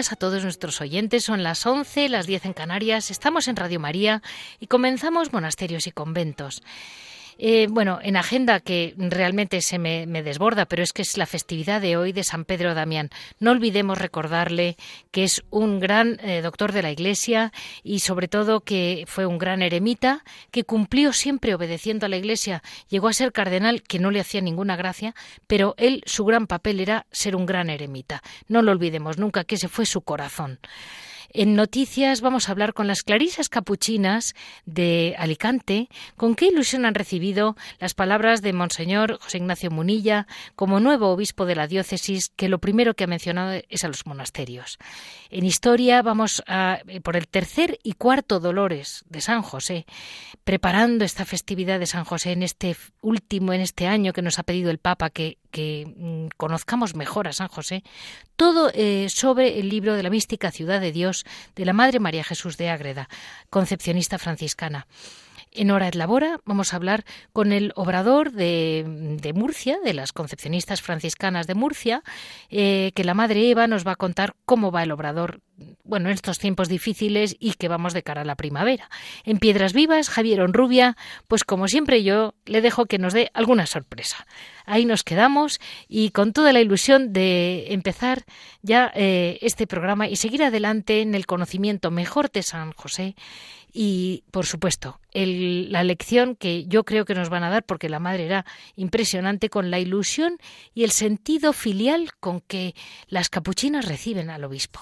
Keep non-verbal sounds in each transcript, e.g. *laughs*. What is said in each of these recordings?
A todos nuestros oyentes. Son las 11, las 10 en Canarias. Estamos en Radio María y comenzamos Monasterios y Conventos. Eh, bueno, en agenda que realmente se me, desborda, pero es que es la festividad de hoy de San Pedro Damián. No olvidemos recordarle que es un gran eh, doctor de la Iglesia y sobre todo que fue un gran eremita, que cumplió siempre obedeciendo a la Iglesia. Llegó a ser cardenal, que no le hacía ninguna gracia, pero él, su gran papel era ser un gran eremita. No lo olvidemos nunca, que ese fue su corazón. En noticias vamos a hablar con las clarisas capuchinas de Alicante, con qué ilusión han recibido las palabras de Monseñor José Ignacio Munilla como nuevo obispo de la diócesis, que lo primero que ha mencionado es a los monasterios. En historia vamos a, por el tercer y cuarto Dolores de San José, preparando esta festividad de San José en este último, en este año que nos ha pedido el Papa que, mm, conozcamos mejor a San José, todo eh, sobre el libro de la mística ciudad de Dios de la Madre María Jesús de Ágreda, concepcionista franciscana. En Hora et Labora vamos a hablar con el obrador de, Murcia, de las concepcionistas franciscanas de Murcia, eh, que la Madre Eva nos va a contar cómo va el obrador bueno, en estos tiempos difíciles y que vamos de cara a la primavera. En Piedras Vivas, Javier Onrubia, pues como siempre yo le dejo que nos dé alguna sorpresa. Ahí nos quedamos y con toda la ilusión de empezar ya eh, este programa y seguir adelante en el conocimiento mejor de San José y, por supuesto, la lección que yo creo que nos van a dar, porque la madre era impresionante, con la ilusión y el sentido filial con que las capuchinas reciben al obispo.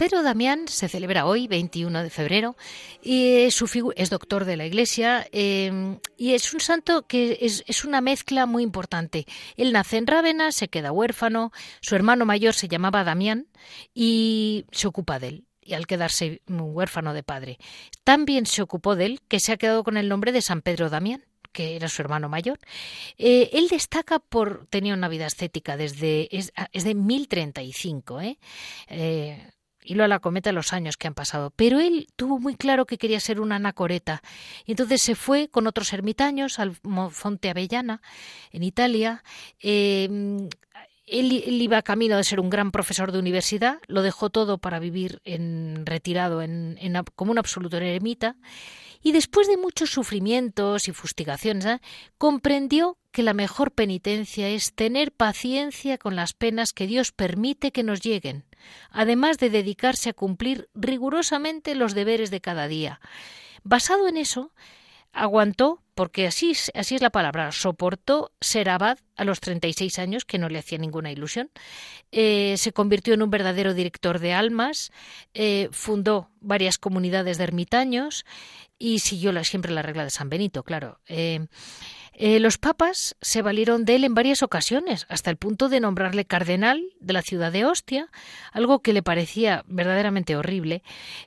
San Pedro Damián se celebra hoy, 21 de febrero, y es doctor de la Iglesia em, y es un santo que es, una mezcla muy importante. Él nace en Rávena, se queda huérfano, su hermano mayor se llamaba Damián y se ocupa de él y al quedarse huérfano de padre. También se ocupó de él, que se ha quedado con el nombre de San Pedro Damián que era su hermano mayor. Eh, él destaca por tenía una vida ascética desde es, es de 1035, ¿eh? eh y lo la cometa los años que han pasado. Pero él tuvo muy claro que quería ser una anacoreta y entonces se fue con otros ermitaños al Fonte Avellana, en Italia. Em, él, iba camino de ser un gran profesor de universidad, lo dejó todo para vivir en retirado en, como un absoluto eremita y después de muchos sufrimientos y fustigaciones, ¿eh? comprendió que la mejor penitencia es tener paciencia con las penas que Dios permite que nos lleguen, además de dedicarse a cumplir rigurosamente los deberes de cada día. Basado en eso, aguantó, porque así, así es la palabra, soportó ser abad a los 36 años, que no le hacía ninguna ilusión. Eh, se convirtió en un verdadero director de almas, eh, fundó varias comunidades de ermitaños y siguió siempre la regla de San Benito, claro. Eh, eh, los papas se valieron de él en varias ocasiones, hasta el punto de nombrarle cardenal de la ciudad de Ostia, algo que le parecía verdaderamente horrible.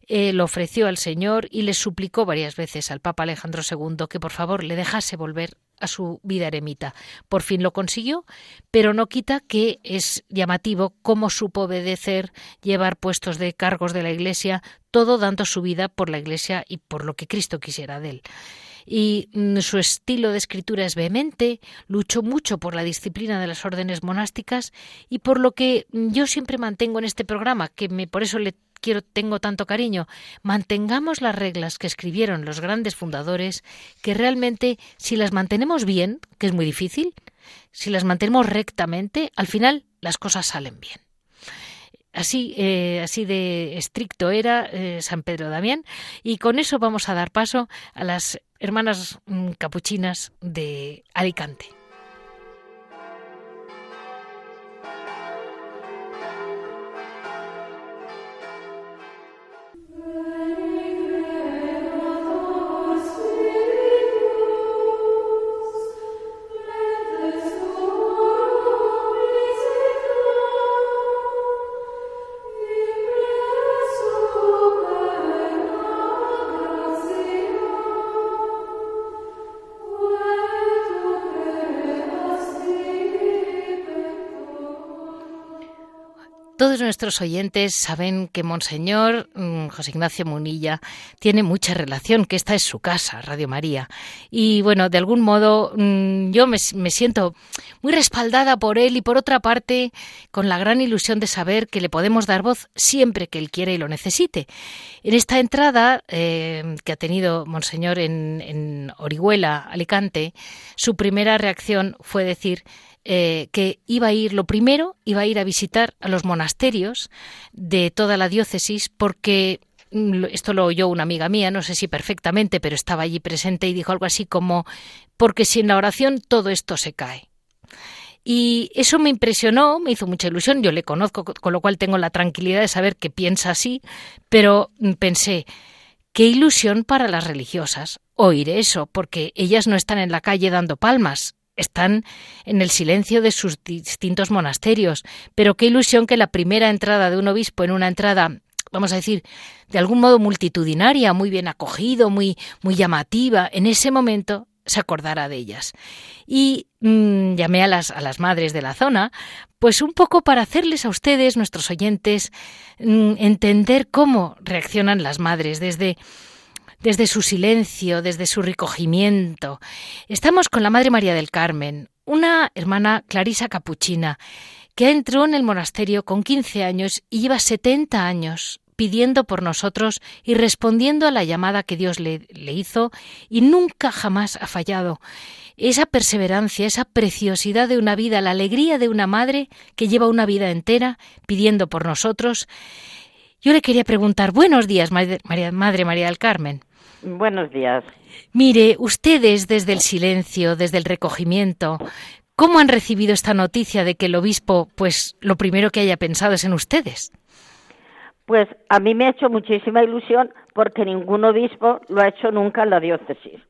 Eh, lo ofreció al Señor y le suplicó varias veces al Papa Alejandro II que por favor le dejase volver a su vida eremita. Por fin lo consiguió, pero no quita que es llamativo cómo supo obedecer, llevar puestos de cargos de la Iglesia, todo dando su vida por la Iglesia y por lo que Cristo quisiera de él. Y mm, su estilo de escritura es vehemente, luchó mucho por la disciplina de las órdenes monásticas y por lo que mm, yo siempre mantengo en este programa, que me, por eso le quiero, tengo tanto cariño, mantengamos las reglas que escribieron los grandes fundadores, que realmente si las mantenemos bien, que es muy difícil, si las mantenemos rectamente, al final las cosas salen bien. Así, eh, así de estricto era eh, San Pedro Damián y con eso vamos a dar paso a las hermanas mm, capuchinas de Alicante. Nuestros oyentes saben que Monseñor mm, José Ignacio Munilla tiene mucha relación, que esta es su casa, Radio María. Y bueno, de algún modo mm, yo me, siento muy respaldada por él y por otra parte con la gran ilusión de saber que le podemos dar voz siempre que él quiera y lo necesite. En esta entrada eh, que ha tenido Monseñor en, en Orihuela, Alicante, su primera reacción fue decir eh, que iba a ir, lo primero, iba a ir a visitar a los monasterios de toda la diócesis porque mm, esto lo oyó una amiga mía, no sé si perfectamente, pero estaba allí presente y dijo algo así como, porque sin la oración todo esto se cae. Y eso me impresionó, me hizo mucha ilusión, yo le conozco, con lo cual tengo la tranquilidad de saber que piensa así, pero mm, pensé, qué ilusión para las religiosas oír eso, porque ellas no están en la calle dando palmas, están en el silencio de sus distintos monasterios, pero qué ilusión que la primera entrada de un obispo en una entrada vamos a decir, de algún modo multitudinaria, muy bien acogido, muy, muy llamativa, en ese momento se acordara de ellas. Y mm, llamé a las, a las madres de la zona, pues un poco para hacerles a ustedes, nuestros oyentes, mm, entender cómo reaccionan las madres desde desde su silencio, desde su recogimiento. Estamos con la Madre María del Carmen, una hermana clarisa capuchina, que entró en el monasterio con 15 años y lleva 70 años pidiendo por nosotros y respondiendo a la llamada que Dios le, le, hizo y nunca jamás ha fallado. Esa perseverancia, esa preciosidad de una vida, la alegría de una madre que lleva una vida entera pidiendo por nosotros. Yo le quería preguntar, buenos días, Madre María del Carmen. Buenos días. Mire, ustedes desde el silencio, desde el recogimiento, ¿cómo han recibido esta noticia de que el obispo, pues lo primero que haya pensado es en ustedes? Pues a mí me ha hecho muchísima ilusión porque ningún obispo lo ha hecho nunca en la diócesis.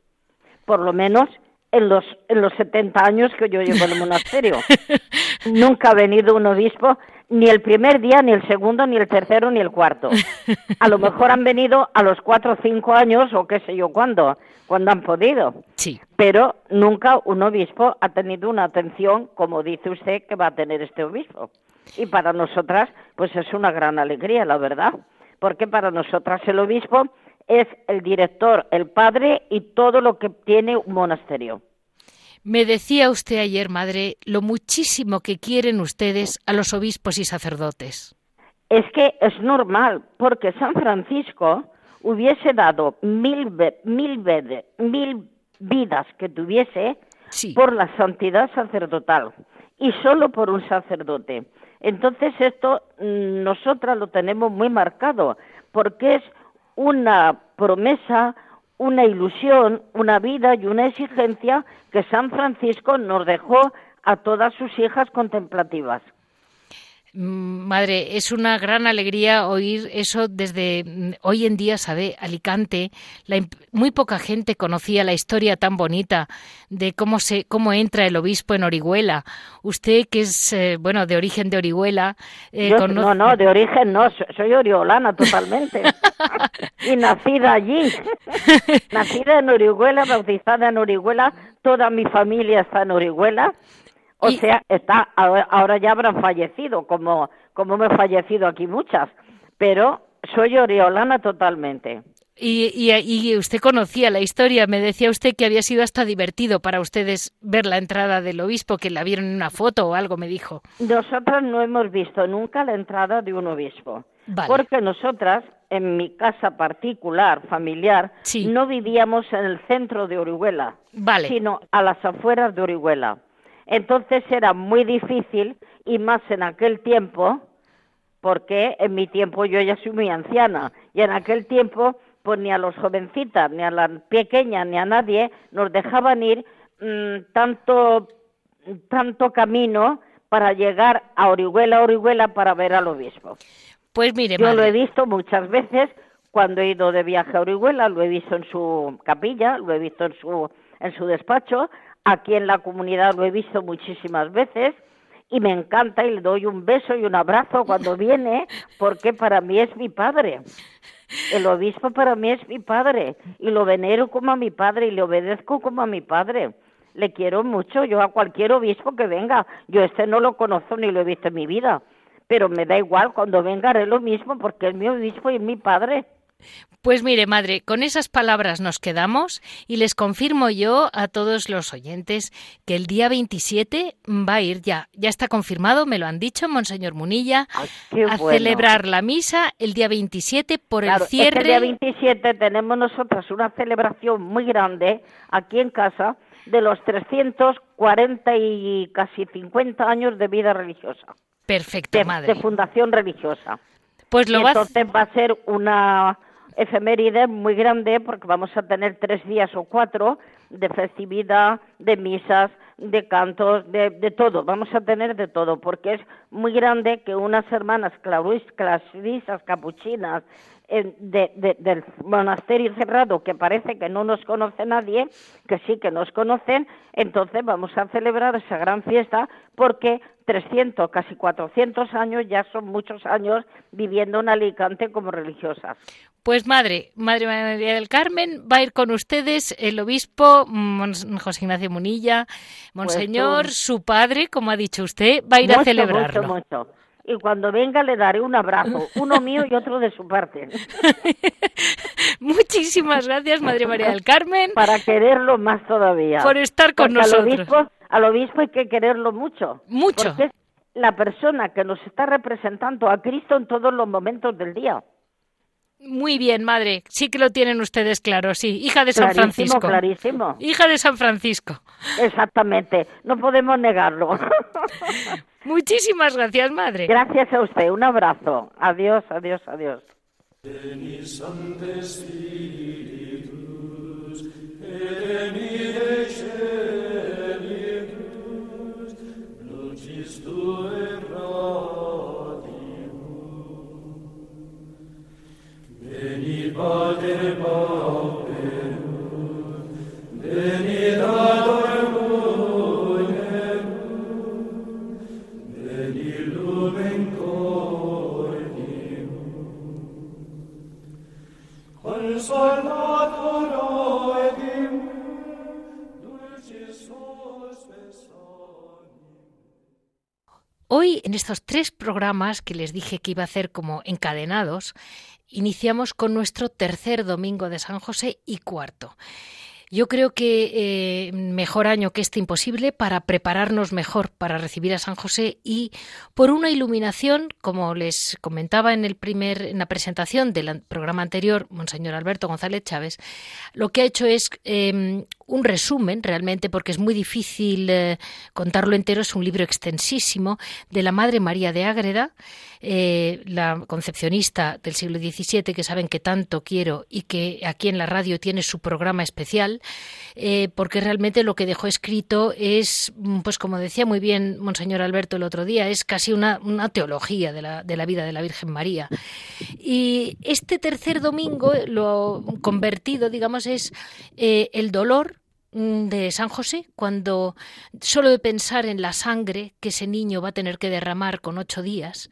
Por lo menos en los, en los 70 años que yo llevo en el monasterio. *laughs* nunca ha venido un obispo ni el primer día, ni el segundo, ni el tercero, ni el cuarto. *laughs* A lo mejor han venido a los cuatro o cinco años o qué sé yo cuándo, cuando han podido. Sí. Pero nunca un obispo ha tenido una atención como dice usted que va a tener este obispo. Y para nosotras, pues es una gran alegría, la verdad. Porque para nosotras el obispo es el director, el padre y todo lo que tiene un monasterio. Me decía usted ayer, madre, lo muchísimo que quieren ustedes a los obispos y sacerdotes. Es que es normal, porque San Francisco hubiese dado mil, mil, mil vidas que tuviese por la santidad sacerdotal y solo por un sacerdote. Entonces esto mm, nosotras lo tenemos muy marcado porque es una promesa, una ilusión, una vida y una exigencia que San Francisco nos dejó a todas sus hijas contemplativas. Mm, madre, es una gran alegría oír eso desde mm, hoy en día, sabe, Alicante. muy poca gente conocía la historia tan bonita de cómo se cómo entra el obispo en Orihuela. Usted que es eh, bueno de origen de Orihuela. Eh, no, no, de origen no. Soy oriolana totalmente *laughs* y nacida allí. *laughs* nacida en Orihuela, bautizada en Orihuela. Toda mi familia está en Orihuela. O sea, está, ahora ya habrán fallecido, como, como me he fallecido aquí muchas, pero soy oriolana totalmente. Y, y, usted conocía la historia, me decía usted que había sido hasta divertido para ustedes ver la entrada del obispo, que la vieron en una foto o algo, me dijo. Nosotras no hemos visto nunca la entrada de un obispo, porque nosotras, en mi casa particular, familiar, no vivíamos en el centro de Orihuela, sino a las afueras de Orihuela. Entonces era muy difícil, y más en aquel tiempo, porque en mi tiempo yo ya soy muy anciana, y en aquel tiempo pues ni a los jovencitas, ni a las pequeñas, ni a nadie nos dejaban ir mm, tanto, tanto camino para llegar a Orihuela, Orihuela para ver al obispo. Pues mire, yo lo he visto muchas veces cuando he ido de viaje a Orihuela, lo he visto en su capilla, lo he visto en su en su despacho, aquí en la comunidad lo he visto muchísimas veces y me encanta y le doy un beso y un abrazo cuando *laughs* viene porque para mí es mi padre. El obispo para mí es mi padre y lo venero como a mi padre y le obedezco como a mi padre. Le quiero mucho, yo a cualquier obispo que venga, yo este no lo conozco ni lo he visto en mi vida, pero me da igual, cuando venga haré lo mismo porque es mi obispo y es mi padre. Pues mire, madre, con esas palabras nos quedamos y les confirmo yo a todos los oyentes que el día 27 va a ir ya, ya está confirmado, me lo han dicho, Monseñor Munilla, a celebrar la misa el día 27 por el cierre. el día 27 tenemos nosotros una celebración muy grande aquí en casa de los 340 y casi 50 años de vida religiosa. Perfecto, madre. De fundación religiosa. Pues lo entonces va a ser una efeméride muy grande porque vamos a tener tres días o cuatro de festividad, de misas, de cantos, de, de todo, vamos a tener de todo, porque es muy grande que unas hermanas clarisas capuchinas de, del monasterio cerrado, que parece que no nos conoce nadie, que sí que nos conocen, entonces vamos a celebrar esa gran fiesta porque 300, casi 400 años ya son muchos años viviendo en Alicante como religiosas. Pues madre, Madre María del Carmen, va a ir con ustedes el obispo José Ignacio Munilla, pues Monseñor, su padre, como ha dicho usted, va a ir a celebrarlo. Mucho, mucho. Y cuando venga le daré un abrazo, uno mío y otro de su parte. *laughs* Muchísimas gracias, Madre María del Carmen. Para quererlo más todavía. Por estar con nosotros. Al obispo, al obispo hay que quererlo mucho. Mucho. Porque es la persona que nos está representando a Cristo en todos los momentos del día. Muy bien, madre. Sí que lo tienen ustedes claro, sí. Hija de San Francisco. Clarísimo. Hija de San Francisco. Exactamente. No podemos negarlo. *laughs* Muchísimas gracias, madre. Gracias a usted. Un abrazo. Adiós, adiós, adiós. Hoy, en estos tres programas que les dije que iba a hacer como encadenados, iniciamos con nuestro tercer domingo de San José y cuarto. Yo creo que eh, mejor año que este imposible para prepararnos mejor para recibir a San José y por una iluminación, como les comentaba en el primer en la presentación del programa anterior, monseñor Alberto González Chávez, lo que ha hecho es em, un resumen realmente porque es muy difícil eh, contarlo entero, es un libro extensísimo de la Madre María de Ágreda, eh, la concepcionista del siglo XVII que saben que tanto quiero y que aquí en la radio tiene su programa especial eh, porque realmente lo que dejó escrito es, mm, pues como decía muy bien Monseñor Alberto el otro día, es casi una, teología de la, vida de la Virgen María. Y este tercer domingo, lo convertido, digamos, es eh, el dolor mm, de San José, cuando solo de pensar en la sangre que ese niño va a tener que derramar con ocho días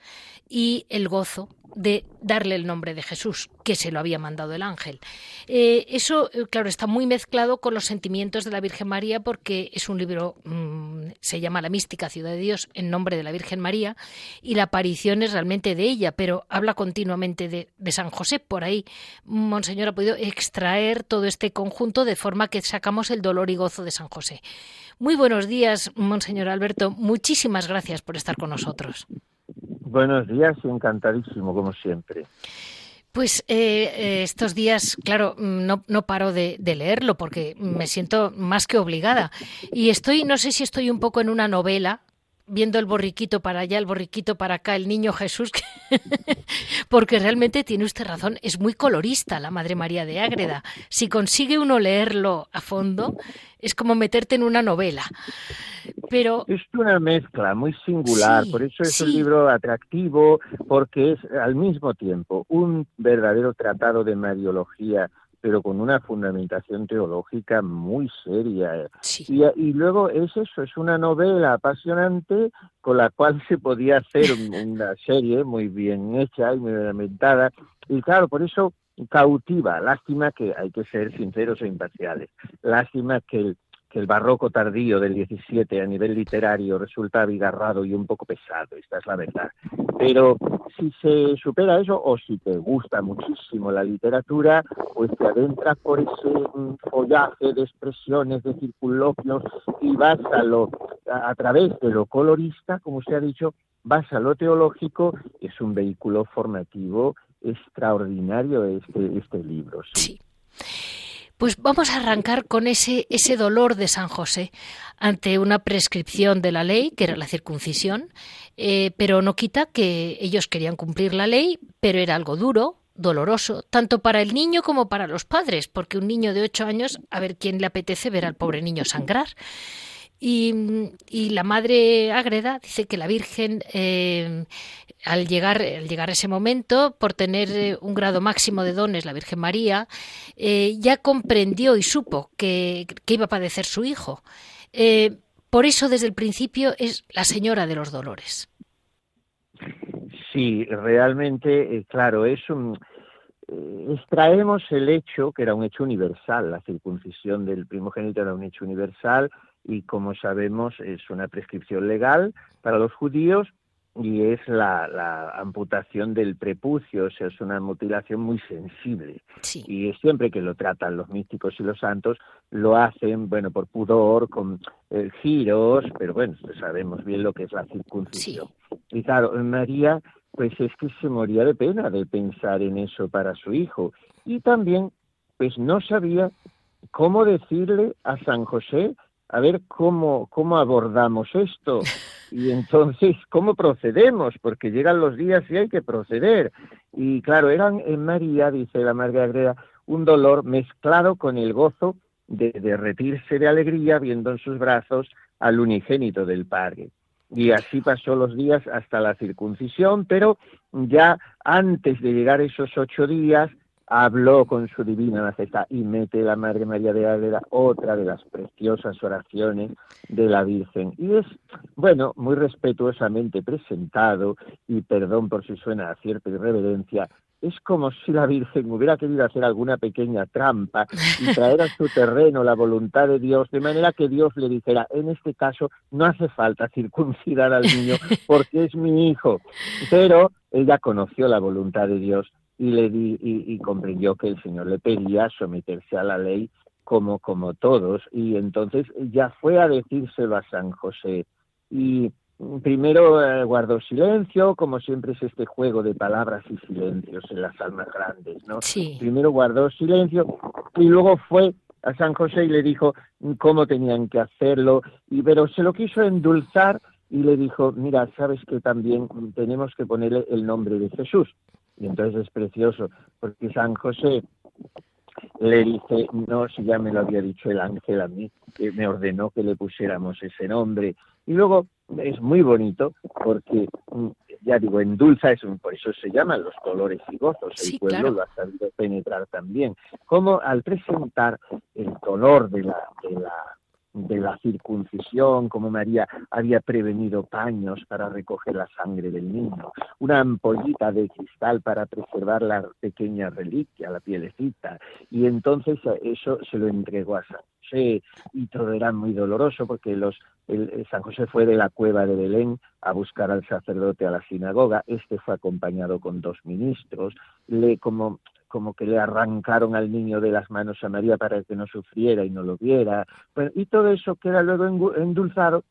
y el gozo de darle el nombre de Jesús, que se lo había mandado el ángel. Eh, eso, eh, claro, está muy mezclado con los sentimientos de la Virgen María porque es un libro mm, se llama La mística ciudad de Dios en nombre de la Virgen María y la aparición es realmente de ella, pero habla continuamente de, de San José. Por ahí, Monseñor ha podido extraer todo este conjunto de forma que sacamos el dolor y gozo de San José. Muy buenos días, Monseñor Alberto. Muchísimas gracias por estar con nosotros. Buenos días y encantadísimo, como siempre. Pues eh, eh, estos días, claro, no, no paro de, leerlo porque me siento más que obligada. Y estoy, no sé si estoy un poco en una novela, viendo el borriquito para allá, el borriquito para acá, el niño Jesús, *laughs* porque realmente tiene usted razón, es muy colorista la Madre María de Ágreda. Si consigue uno leerlo a fondo, es como meterte en una novela. Pero es una mezcla muy singular, por eso es un libro atractivo, porque es al mismo tiempo un verdadero tratado de mariología pero con una fundamentación teológica muy seria. Y, y, luego es eso, es una novela apasionante con la cual se podía hacer *laughs* una serie muy bien hecha y muy fundamentada. Y claro, por eso cautiva. Lástima que hay que ser sinceros e imparciales. Lástima que el, que el barroco tardío del 17 a nivel literario resulta abigarrado y un poco pesado, esta es la verdad. Pero si se supera eso, o si te gusta muchísimo la literatura, pues te adentras por ese mm, follaje de expresiones, de circunloquios, y vas a, lo, a, través de lo colorista, como se ha dicho, vas a lo teológico, es un vehículo formativo extraordinario este, este libro. Sí. Pues vamos a arrancar con ese, ese dolor de San José ante una prescripción de la ley, que era la circuncisión, eh, pero no quita que ellos querían cumplir la ley, pero era algo duro, doloroso, tanto para el niño como para los padres, porque un niño de ocho años, a ver quién le apetece ver al pobre niño sangrar. Y, la madre Agreda dice que la Virgen, eh, al, llegar, al llegar a ese momento, por tener eh, un grado máximo de dones, la Virgen María, eh, ya comprendió y supo que, iba a padecer su hijo. por eso, desde el principio, es la Señora de los Dolores. Sí, realmente, claro, es un, extraemos el hecho, que era un hecho universal, la circuncisión del primogénito era un hecho universal, y como sabemos es una prescripción legal para los judíos y es la, amputación del prepucio, o sea, es una mutilación muy sensible. Y siempre que lo tratan los místicos y los santos, lo hacen, bueno, por pudor, con eh, giros, pero bueno, sabemos bien lo que es la circuncisión. Y claro, María, pues es que se moría de pena de pensar en eso para su hijo. Y también, pues no sabía cómo decirle a San José a ver cómo, cómo abordamos esto *laughs* y entonces cómo procedemos, porque llegan los días y hay que proceder. Y claro, eran en María, dice la Madre Agreda, un dolor mezclado con el gozo de derretirse de alegría viendo en sus brazos al unigénito del Padre. Y así pasó los días hasta la circuncisión, pero ya antes de llegar esos ocho días, habló con su divina majestad y mete la Madre María de Ágreda otra de las preciosas oraciones de la Virgen. Y es, bueno, muy respetuosamente presentado, y perdón por si suena a cierta irreverencia, es como si la Virgen hubiera querido hacer alguna pequeña trampa y traer a su terreno la voluntad de Dios, de manera que Dios le dijera, en este caso no hace falta circuncidar al niño porque es mi hijo. Pero ella conoció la voluntad de Dios y le di, y, comprendió que el Señor le pedía someterse a la ley como como todos. Y entonces ya fue a decírselo a San José. Y primero eh, guardó silencio como siempre es este juego de palabras y silencios en las almas grandes no sí. primero guardó silencio y luego fue a San José y le dijo cómo tenían que hacerlo. Y pero se lo quiso endulzar y le dijo mira sabes que también tenemos que ponerle el nombre de Jesús y entonces es precioso, porque San José le dice, no, si ya me lo había dicho el ángel a mí, que me ordenó que le pusiéramos ese nombre. Y luego es muy bonito porque, mm, ya digo, en Dulza, es un, por eso se llaman los colores y gozos, el pueblo lo ha sabido penetrar también. Como al presentar el color de la, de la de la circuncisión, como María había prevenido paños para recoger la sangre del niño, una ampollita de cristal para preservar la pequeña reliquia, la pielecita, y entonces eso se lo entregó a San José y todo era muy doloroso porque los el, San José fue de la cueva de Belén a buscar al sacerdote a la sinagoga, este fue acompañado con dos ministros, le como como que le arrancaron al niño de las manos a María para que no sufriera y no lo viera, y todo eso queda luego endulzado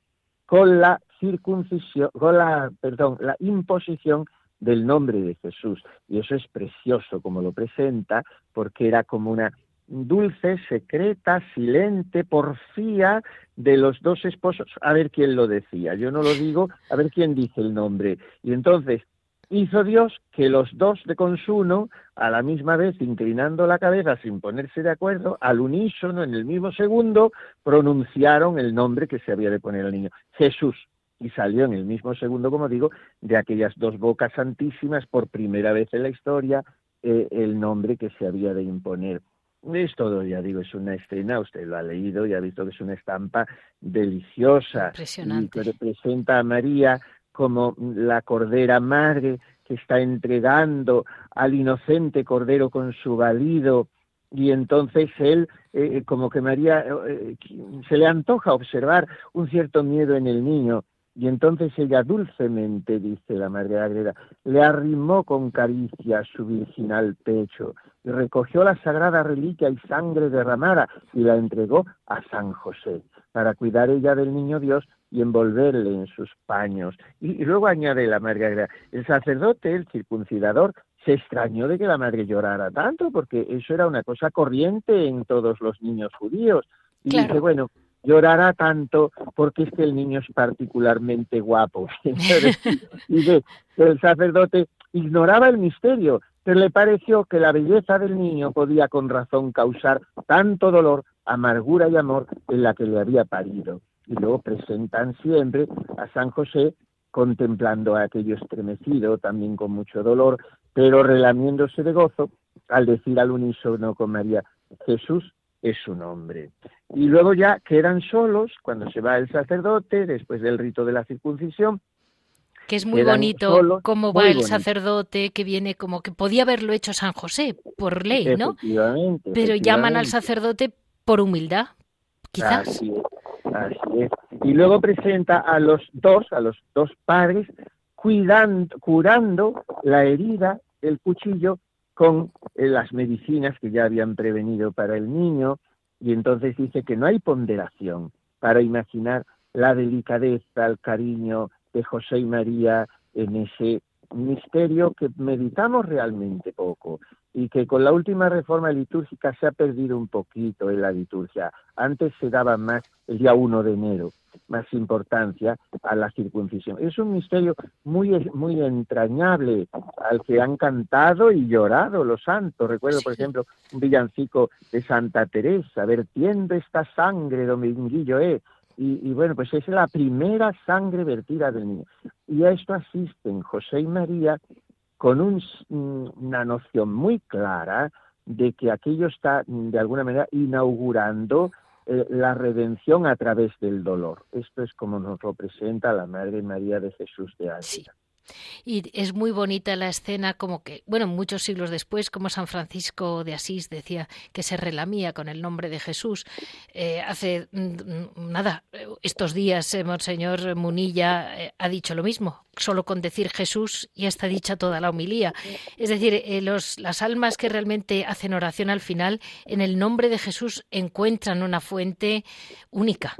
con la circuncisión, con la, perdón, la imposición del nombre de Jesús. Y eso es precioso como lo presenta, porque era como una dulce, secreta, silente, porfía de los dos esposos, a ver quién lo decía. Yo no lo digo, a ver quién dice el nombre. Y entonces hizo Dios que los dos de consuno, a la misma vez inclinando la cabeza sin ponerse de acuerdo, al unísono, en el mismo segundo, pronunciaron el nombre que se había de poner al niño, Jesús. Y salió en el mismo segundo, como digo, de aquellas dos bocas santísimas, por primera vez en la historia, eh, el nombre que se había de imponer. Es todo, ya digo, es una escena, usted lo ha leído y ha visto que es una estampa deliciosa. Impresionante. Y que representa a María como la Cordera Madre que está entregando al inocente Cordero con su valido, y entonces él, eh, como que María, eh, se le antoja observar un cierto miedo en el niño, y entonces ella dulcemente, dice la Madre Agreda, le arrimó con caricia su virginal pecho y recogió la sagrada reliquia y sangre derramada y la entregó a San José para cuidar ella del niño Dios y envolverle en sus paños. Y, luego añade la Madre el sacerdote, el circuncidador, se extrañó de que la madre llorara tanto, porque eso era una cosa corriente en todos los niños judíos. Y dice, bueno, llorará tanto porque es que el niño es particularmente guapo. *laughs* y el sacerdote ignoraba el misterio, pero le pareció que la belleza del niño podía con razón causar tanto dolor, amargura y amor en la que le había parido y luego presentan siempre a San José contemplando a aquello estremecido, también con mucho dolor, pero relamiéndose de gozo al decir al unísono con María, Jesús es su nombre. Y luego ya quedan solos cuando se va el sacerdote, después del rito de la circuncisión. Que es muy bonito cómo va el sacerdote, que viene como que podía haberlo hecho San José, por ley, ¿no? Pero llaman al sacerdote por humildad, quizás. Así es. Y luego presenta a los dos, a los dos padres, cuidando, curando la herida, el cuchillo, con eh, las medicinas que ya habían prevenido para el niño, y entonces dice que no hay ponderación para imaginar la delicadeza, el cariño de José y María en ese misterio que meditamos realmente poco y que con la última reforma litúrgica se ha perdido un poquito en la liturgia. Antes se daba más el día 1 de enero, más importancia a la circuncisión. Es un misterio muy, muy entrañable al que han cantado y llorado los santos. Recuerdo, por ejemplo, un villancico de Santa Teresa, vertiendo esta sangre, dominguillo, eh, y, bueno, pues es la primera sangre vertida del niño. Y a esto asisten José y María con una noción muy clara de que aquello está de alguna manera inaugurando eh, la redención a través del dolor. Esto es como nos lo presenta la Madre María de Jesús de Ávila. Y es muy bonita la escena, como que, bueno, muchos siglos después, como San Francisco de Asís decía que se relamía con el nombre de Jesús. Eh, hace mm, mm, nada, estos días, eh, Monseñor Munilla eh, ha dicho lo mismo. Solo con decir Jesús ya está dicha toda la homilía. Es decir, los, las almas que realmente hacen oración al final, en el nombre de Jesús encuentran una fuente única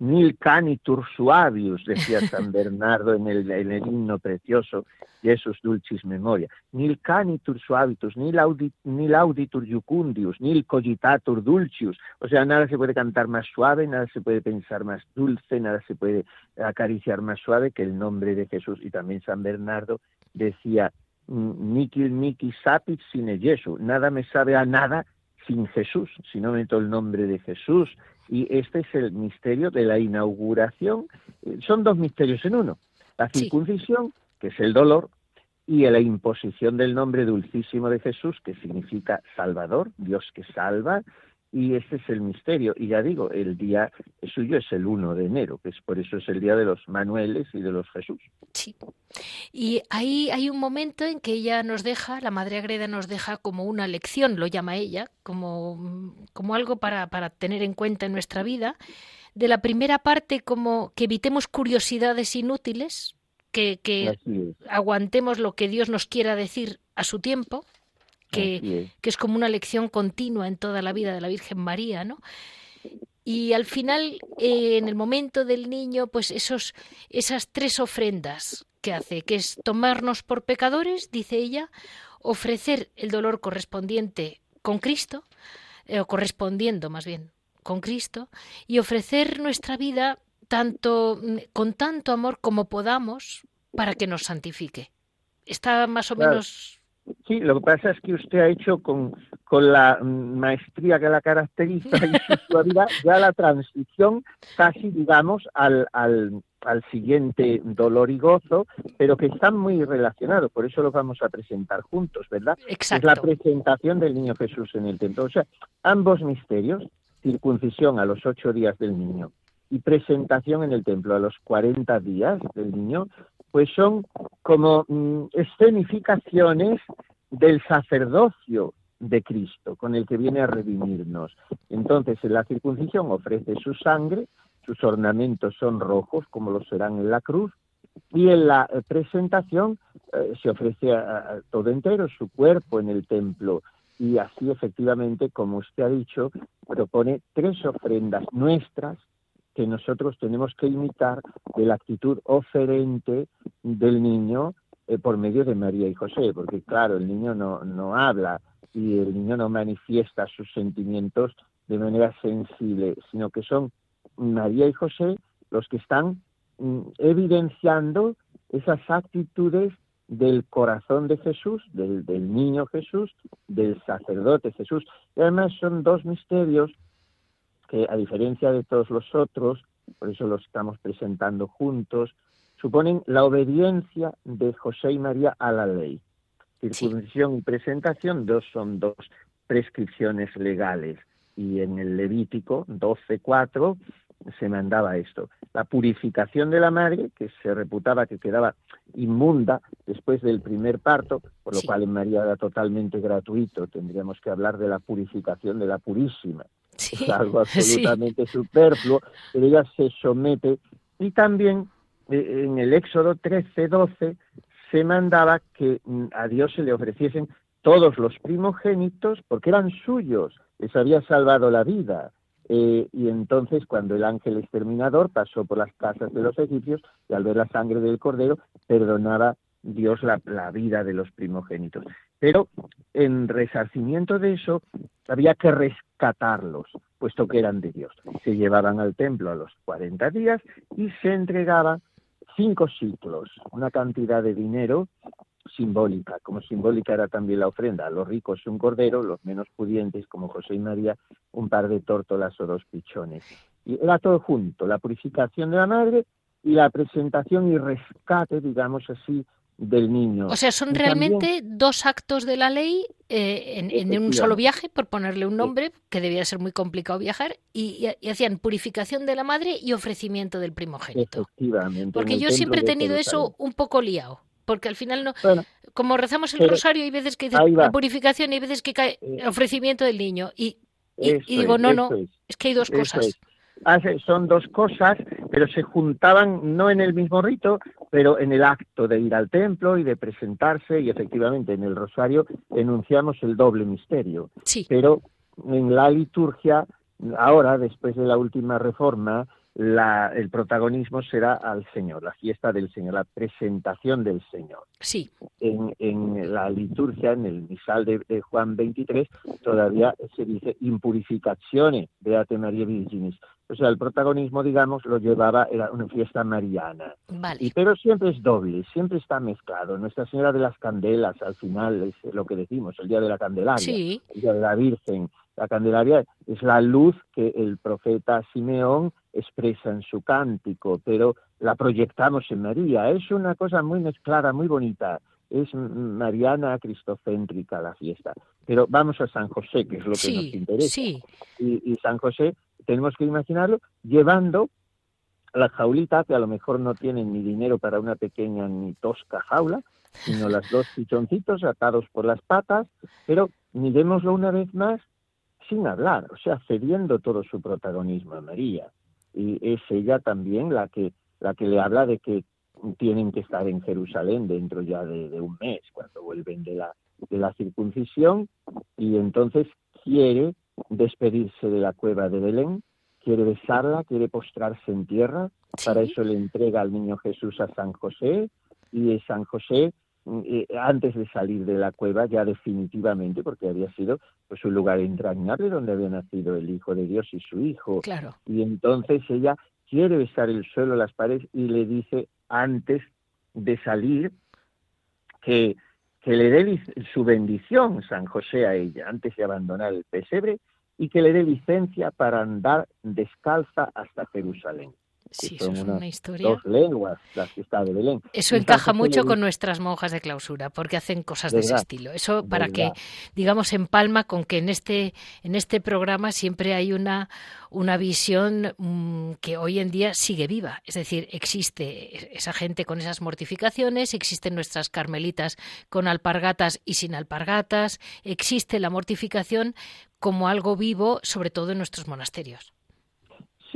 nil canitur suavius, decía *laughs* San Bernardo en el, en el himno precioso Jesus Dulcis Memoria, nil canitur suavitus, nil, audit, nil auditur jucundius, nil cogitatur dulcius, o sea, nada se puede cantar más suave, nada se puede pensar más dulce, nada se puede acariciar más suave que el nombre de Jesús. Y también San Bernardo decía, Nikil niki sapit sine Jesu, nada me sabe a nada sin Jesús, si no meto el nombre de Jesús, y este es el misterio de la inauguración. Eh, son dos misterios en uno. La circuncisión, que es el dolor, y la imposición del nombre dulcísimo de Jesús, que significa Salvador, Dios que salva, y este es el misterio. Y ya digo, el día suyo es el 1 de enero, que es por eso es el día de los Manueles y de los Jesús. Sí. Y ahí hay un momento en que ella nos deja, la Madre Agreda nos deja como una lección, lo llama ella, como, como algo para, para tener en cuenta en nuestra vida. De la primera parte, como que evitemos curiosidades inútiles, que, que aguantemos lo que Dios nos quiera decir a su tiempo que, es. como una lección continua en toda la vida de la Virgen María, ¿no? Y al final, eh, en el momento del niño, pues esos, esas tres ofrendas que hace, que es tomarnos por pecadores, dice ella, ofrecer el dolor correspondiente con Cristo, eh, o correspondiendo más bien con Cristo, y ofrecer nuestra vida tanto con tanto amor como podamos para que nos santifique. Está más o menos Sí, lo que pasa es que usted ha hecho con, con la maestría que la caracteriza y su *laughs* suavidad ya la transición casi, digamos, al, al, al siguiente dolor y gozo, pero que están muy relacionados, por eso los vamos a presentar juntos, ¿verdad? Exacto. Es la presentación del niño Jesús en el templo. O sea, ambos misterios, circuncisión a los ocho días del niño y presentación en el templo a los cuarenta días del niño, pues son como mm, escenificaciones del sacerdocio de Cristo, con el que viene a redimirnos. Entonces, en la circuncisión ofrece su sangre, sus ornamentos son rojos, como lo serán en la cruz, y en la eh, presentación eh, se ofrece a, todo entero su cuerpo en el templo. Y así, efectivamente, como usted ha dicho, propone tres ofrendas nuestras que nosotros tenemos que imitar de la actitud oferente del niño eh, por medio de María y José, porque claro, el niño no, no habla y el niño no manifiesta sus sentimientos de manera sensible, sino que son María y José los que están mm, evidenciando esas actitudes del corazón de Jesús, del, del niño Jesús, del sacerdote Jesús. Y además son dos misterios que a diferencia de todos los otros, por eso los estamos presentando juntos, suponen la obediencia de José y María a la ley. Circuncisión y presentación dos son dos prescripciones legales y en el Levítico 12.4 se mandaba esto. La purificación de la madre, que se reputaba que quedaba inmunda después del primer parto, por lo cual en María era totalmente gratuito. Tendríamos que hablar de la purificación de la purísima *laughs* algo *laughs* absolutamente superfluo, pero ella se somete. Y también eh, en el Éxodo 13, 12 se mandaba que mm, a Dios se le ofreciesen todos los primogénitos porque eran suyos, les había salvado la vida. Eh, y entonces cuando el ángel exterminador pasó por las casas de los egipcios y al ver la sangre del cordero perdonaba Dios la, la vida de los primogénitos. Pero en resarcimiento de eso había que rescatarlos, puesto que eran de Dios. Se llevaban al templo a los 40 días y se entregaba cinco ciclos, una cantidad de dinero simbólica, como simbólica era también la ofrenda, a los ricos un cordero, los menos pudientes, como José y María, un par de tórtolas o dos pichones. Y era todo junto, la purificación de la madre y la presentación y rescate, digamos así, del niño. O sea, son realmente dos actos de la ley eh, en, un solo viaje, por ponerle un nombre, que debía ser muy complicado viajar, y, hacían purificación de la madre y ofrecimiento del primogénito. Efectivamente. Porque yo siempre he tenido eso un poco liado, porque al final no... como rezamos el rosario, hay veces que dice la purificación y hay veces que cae el ofrecimiento del niño. Y, digo, no, no, es. que hay dos cosas son dos cosas, pero se juntaban no en el mismo rito, pero en el acto de ir al templo y de presentarse, y efectivamente en el rosario enunciamos el doble misterio. Pero en la liturgia, ahora, después de la última reforma, la, el protagonismo será al Señor, la fiesta del Señor, la presentación del Señor. Sí. En, en la liturgia, en el misal de, Juan 23, todavía se dice impurificazione Beate María Virginis. O sea, el protagonismo, digamos, lo llevaba, era una fiesta mariana. Vale. Y, pero siempre es doble, siempre está mezclado. Nuestra Señora de las Candelas, al final, es lo que decimos, el Día de la Candelaria, sí. el Día de la Virgen. La Candelaria es la luz que el profeta Simeón expresa en su cántico, pero la proyectamos en María. Es una cosa muy mezclada, muy bonita. es mariana cristocéntrica la fiesta. Pero vamos a San José, que es lo que nos interesa. Y, y San José, tenemos que imaginarlo llevando la jaulita, que a lo mejor no tienen ni dinero para una pequeña ni tosca jaula, sino *laughs* las dos pichoncitos atados por las patas, pero miremoslo una vez más sin hablar, o sea, cediendo todo su protagonismo a María. Y es ella también la que, la que le habla de que tienen que estar en Jerusalén dentro ya de, un mes, cuando vuelven de la, de la circuncisión, y entonces quiere despedirse de la cueva de Belén, quiere besarla, quiere postrarse en tierra, para eso le entrega al niño Jesús a San José, y San José eh, antes de salir de la cueva ya definitivamente porque había sido pues un lugar entrañable donde había nacido el hijo de Dios y su hijo claro. y entonces ella quiere besar el suelo las paredes y le dice antes de salir que que le dé su bendición San José a ella antes de abandonar el pesebre y que le dé licencia para andar descalza hasta Jerusalén. Sí, eso es una historia. Dos lenguas, las que está de Belén. Eso encaja mucho con nuestras monjas de clausura, porque hacen cosas de, ese estilo. Eso para que, digamos, empalma con que en este, en este programa siempre hay una, una visión mm, que hoy en día sigue viva. Es decir, existe esa gente con esas mortificaciones, existen nuestras carmelitas con alpargatas y sin alpargatas, existe la mortificación como algo vivo, sobre todo en nuestros monasterios.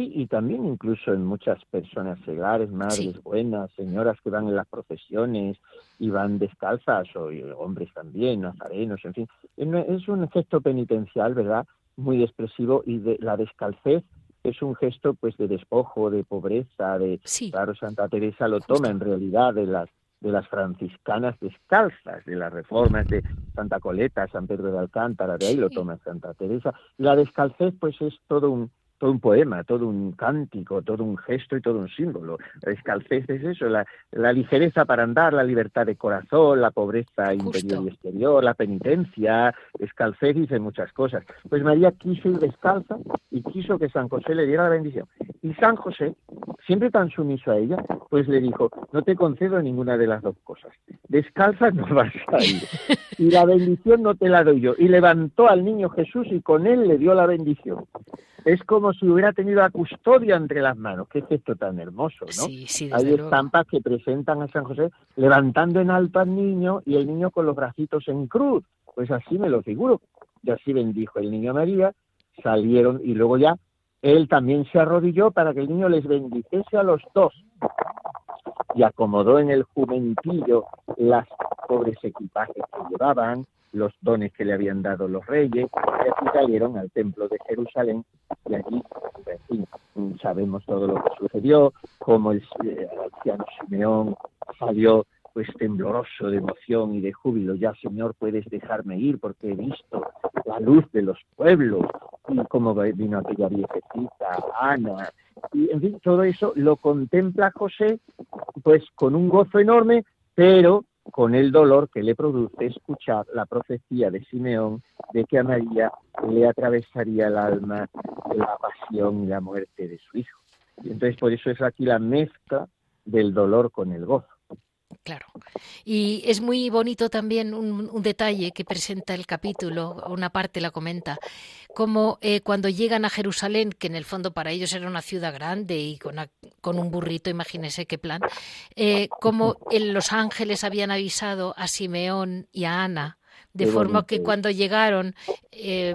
Sí, y también incluso en muchas personas seglares, madres buenas, señoras que van en las procesiones y van descalzas, o hombres también, nazarenos, en fin. Es un gesto penitencial, ¿verdad? Muy expresivo y de, la descalcez es un gesto pues de despojo, de pobreza, de claro Santa Teresa lo toma en realidad de las de las franciscanas descalzas, de las reformas de Santa Coleta, San Pedro de Alcántara, de ahí lo toma Santa Teresa. La descalcez pues es todo un todo un poema, todo un cántico, todo un gesto y todo un símbolo. La descalcez es eso, la, ligereza para andar, la libertad de corazón, la pobreza interior y exterior, la penitencia, descalcez dice muchas cosas. Pues María quiso ir descalza y quiso que San José le diera la bendición. Y San José, siempre tan sumiso a ella, pues le dijo, no te concedo ninguna de las dos cosas. Descalza no *laughs* vas a ir. Y la bendición no te la doy yo. Y levantó al niño Jesús y con él le dio la bendición es como si hubiera tenido la custodia entre las manos. Qué gesto tan hermoso, ¿no? Hay estampas que presentan a San José levantando en alto al niño y el niño con los bracitos en cruz. Pues así me lo figuro. Y así bendijo el niño María, salieron y luego ya él también se arrodilló para que el niño les bendijese a los dos y acomodó en el jumentillo las pobres equipajes que llevaban, los dones que le habían dado los reyes, y así salieron al templo de Jerusalén, y allí, sabemos todo lo que sucedió, como el, eh, anciano Simeón salió pues tembloroso de emoción y de júbilo, ya Señor puedes dejarme ir porque he visto la luz de los pueblos, y como vino aquella viejecita, Ana, y en fin, todo eso lo contempla José pues con un gozo enorme, pero con el dolor que le produce escuchar la profecía de Simeón de que a María le atravesaría el alma la pasión y la muerte de su hijo. Y entonces por eso es aquí la mezcla del dolor con el gozo. Claro. Y es muy bonito también un, detalle que presenta el capítulo, una parte la comenta, como eh, cuando llegan a Jerusalén, que en el fondo para ellos era una ciudad grande y con, con un burrito, imagínese qué plan, eh, como los ángeles habían avisado a Simeón y a Ana, de forma que cuando llegaron, eh,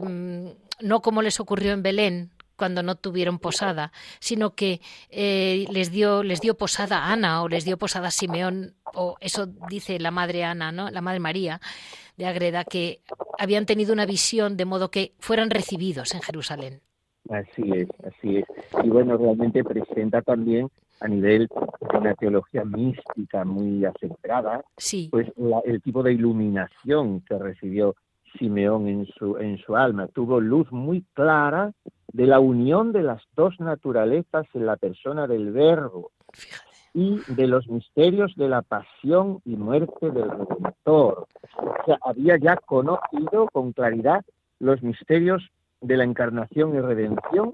no como les ocurrió en Belén, cuando no tuvieron posada, sino que eh, les dio les dio posada a Ana o les dio posada a Simeón o eso dice la madre Ana, ¿no? La madre María de Agreda que habían tenido una visión de modo que fueran recibidos en Jerusalén. Así es, así es. Y bueno, realmente presenta también a nivel de una teología mística muy acentrada, sí. pues el tipo de iluminación que recibió Simeón en su, en su alma. Tuvo luz muy clara de la unión de las dos naturalezas en la persona del Verbo y de los misterios de la pasión y muerte del Redentor. O sea, había ya conocido con claridad los misterios de la encarnación y redención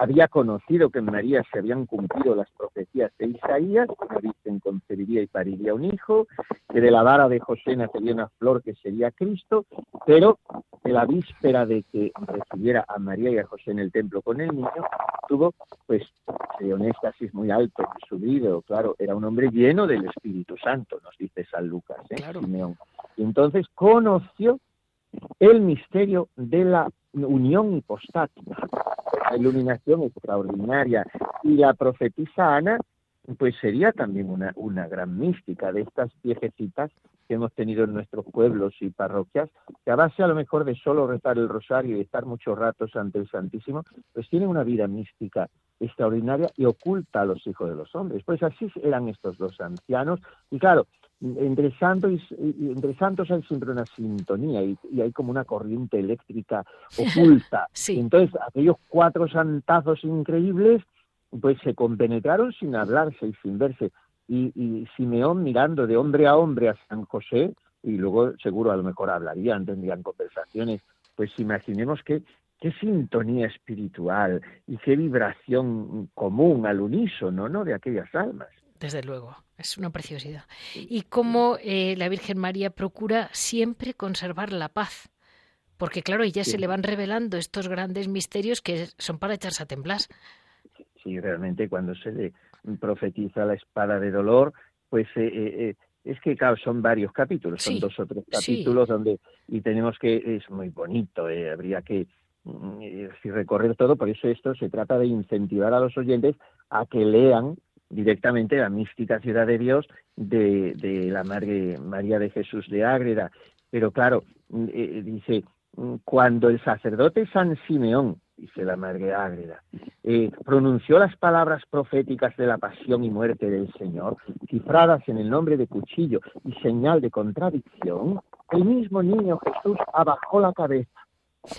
había conocido que en María se habían cumplido las profecías de Isaías, que la Virgen concebiría y pariría un hijo, que de la vara de José nacería una flor que sería Cristo, pero en la víspera de que recibiera a María y a José en el templo con el niño, tuvo pues un éxtasis muy alto subido, claro, era un hombre lleno del Espíritu Santo, nos dice San Lucas, ¿eh? Simeón. Y entonces conoció el misterio de la unión hipostática, la iluminación extraordinaria. Y la profetisa Ana, pues sería también una, una gran mística de estas viejecitas que hemos tenido en nuestros pueblos y parroquias, que a base a lo mejor de solo rezar el rosario y estar muchos ratos ante el Santísimo, pues tienen una vida mística extraordinaria y oculta a los hijos de los hombres. Pues así eran estos dos ancianos. Y claro, entre santos, entre santos hay siempre una sintonía y, hay como una corriente eléctrica oculta. *laughs* Entonces, aquellos cuatro santazos increíbles, pues se compenetraron sin hablarse y sin verse. Y, y Simeón mirando de hombre a hombre a San José, y luego seguro a lo mejor hablarían, tendrían conversaciones, pues imaginemos que qué sintonía espiritual y qué vibración común al unísono, ¿no? De aquellas almas. Desde luego, es una preciosidad. Y cómo eh, la Virgen María procura siempre conservar la paz. Porque claro, ya se le van revelando estos grandes misterios que son para echarse a temblar. Sí, realmente cuando se le profetiza la espada de dolor, pues eh, eh, es que claro, son varios capítulos, son dos o tres capítulos donde y tenemos que es muy bonito, habría que mm, recorrer todo, por eso esto se trata de incentivar a los oyentes a que lean directamente la mística ciudad de Dios de, de la Madre María de Jesús de Ágreda. Pero claro, mm, eh, dice, mm, cuando el sacerdote San Simeón, dice la Madre Ágreda, eh, pronunció las palabras proféticas de la pasión y muerte del Señor, cifradas en el nombre de cuchillo y señal de contradicción, el mismo niño Jesús abajó la cabeza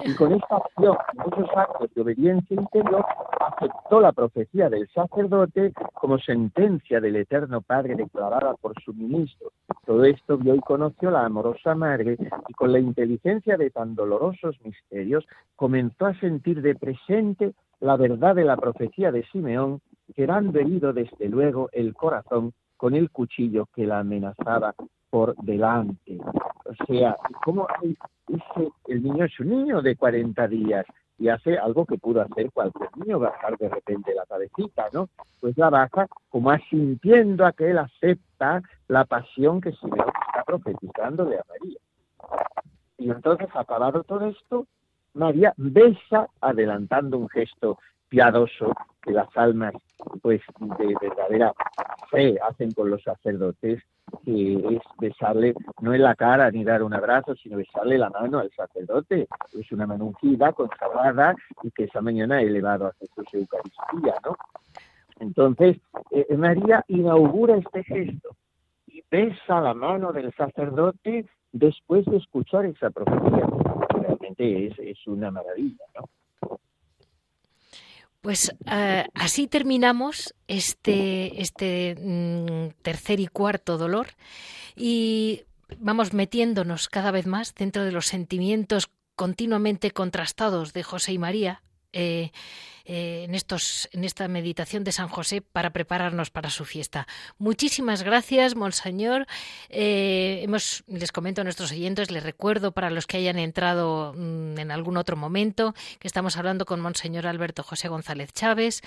y con esta acción, muchos actos de obediencia interior, aceptó la profecía del sacerdote como sentencia del Eterno Padre declarada por su ministro. Todo esto vio y conoció la amorosa madre y con la inteligencia de tan dolorosos misterios comenzó a sentir de presente la verdad de la profecía de Simeón, que han herido desde luego el corazón con el cuchillo que la amenazaba por delante. O sea, ¿cómo dice el niño es un niño de 40 días y hace algo que pudo hacer cualquier niño, bajar de repente la cabecita, ¿no? Pues la baja como asintiendo a que él acepta la pasión que Simeón está profetizando de a María. Y entonces, acabado todo esto, María besa adelantando un gesto piadoso que las almas pues de verdadera fe hacen con los sacerdotes que es besarle no en la cara ni dar un abrazo, sino besarle la mano al sacerdote. Es una mano ungida, consagrada y que esa mañana ha elevado a Jesús Eucaristía, ¿no? Entonces, eh, María inaugura este gesto y besa la mano del sacerdote después de escuchar esa profecía. Es una maravilla, ¿no? Pues eh, así terminamos este, este mm, tercer y cuarto dolor y vamos metiéndonos cada vez más dentro de los sentimientos continuamente contrastados de José y María. Eh, eh, en, estos, en esta meditación de San José para prepararnos para su fiesta. Muchísimas gracias, Monseñor. Eh, hemos, les comento a nuestros oyentes, les recuerdo para los que hayan entrado mm, en algún otro momento, que estamos hablando con Monseñor Alberto José González Chávez,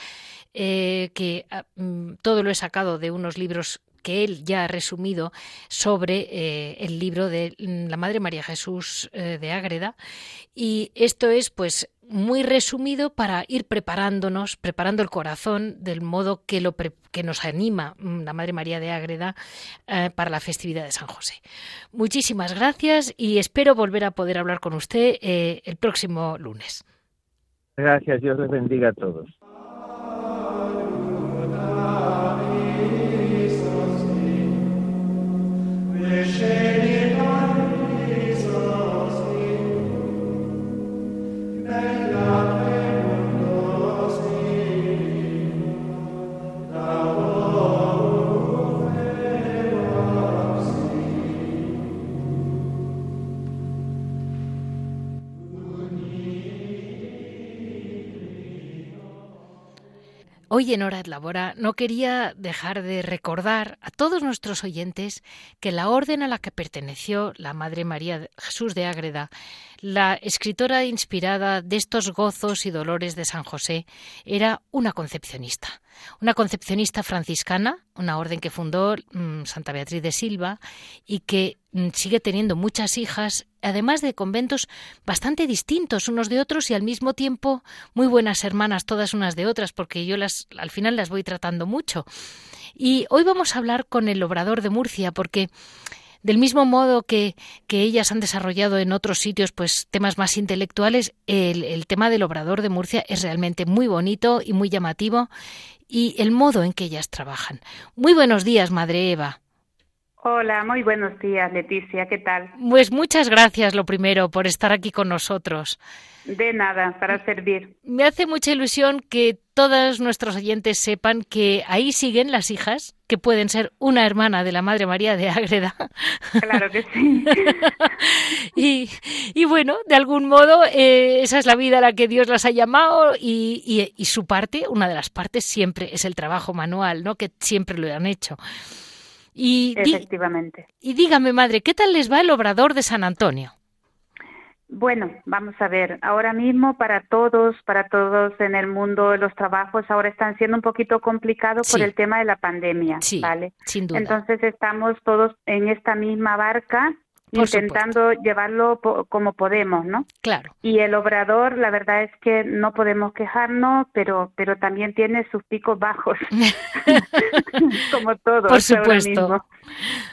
que ah, mm, todo lo he sacado de unos libros que él ya ha resumido sobre el libro de la Madre María Jesús de Ágreda. Y esto es, pues, muy resumido para ir preparándonos, preparando el corazón del modo que, lo que nos anima mm, la Madre María de Ágreda eh, para la festividad de San José. Muchísimas gracias y espero volver a poder hablar con usted eh, el próximo lunes. Gracias, Dios les bendiga a todos. Deixei Hoy en Hora de Labora no quería dejar de recordar a todos nuestros oyentes que la orden a la que perteneció la Madre María Jesús de Ágreda, la escritora inspirada de estos gozos y dolores de San José, era una concepcionista. Una concepcionista franciscana, una orden que fundó mm, Santa Beatriz de Silva y que mm, sigue teniendo muchas hijas, además de conventos bastante distintos unos de otros y al mismo tiempo muy buenas hermanas todas unas de otras, porque yo las al final las voy tratando mucho. Y hoy vamos a hablar con el obrador de Murcia, porque del mismo modo que, ellas han desarrollado en otros sitios pues temas más intelectuales, el, el, tema del obrador de Murcia es realmente muy bonito y muy llamativo y el modo en que ellas trabajan. Muy buenos días, Madre Eva. Hola, muy buenos días, Leticia. ¿Qué tal? Pues muchas gracias, lo primero, por estar aquí con nosotros. De nada, para servir. Me hace mucha ilusión que todos nuestros oyentes sepan que ahí siguen las hijas, que pueden ser una hermana de la Madre María de Ágreda. Claro que sí. *laughs* y, y, bueno, de algún modo, eh, esa es la vida a la que Dios las ha llamado y, y, y su parte, una de las partes siempre es el trabajo manual, ¿no? Que siempre lo han hecho. Y Efectivamente. Y dígame, madre, ¿qué tal les va el obrador de San Antonio? Bueno, vamos a ver, ahora mismo para todos, para todos en el mundo, los trabajos ahora están siendo un poquito complicados por el tema de la pandemia, sí, ¿vale? Sin duda. Entonces estamos todos en esta misma barca intentando llevarlo como podemos, ¿no? Claro. Y el obrador, la verdad es que no podemos quejarnos, pero pero también tiene sus picos bajos, *laughs* *laughs* como todo. Por supuesto.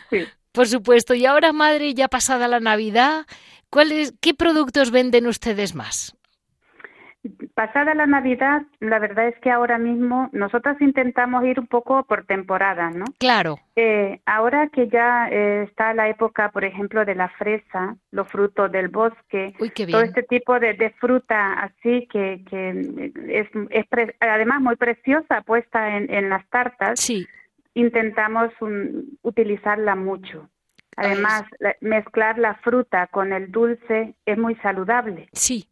Sí. Por supuesto. Y ahora, madre, ya pasada la Navidad, ¿cuáles, qué productos venden ustedes más? Pasada la Navidad, la verdad es que ahora mismo nosotros intentamos ir un poco por temporada, ¿no? Claro. Eh, ahora que ya eh, está la época, por ejemplo, de la fresa, los frutos del bosque, todo este tipo de, fruta así que, que es, es además muy preciosa puesta en, en las tartas, sí. intentamos utilizarla mucho. Además, mezclar la fruta con el dulce es muy saludable. Sí.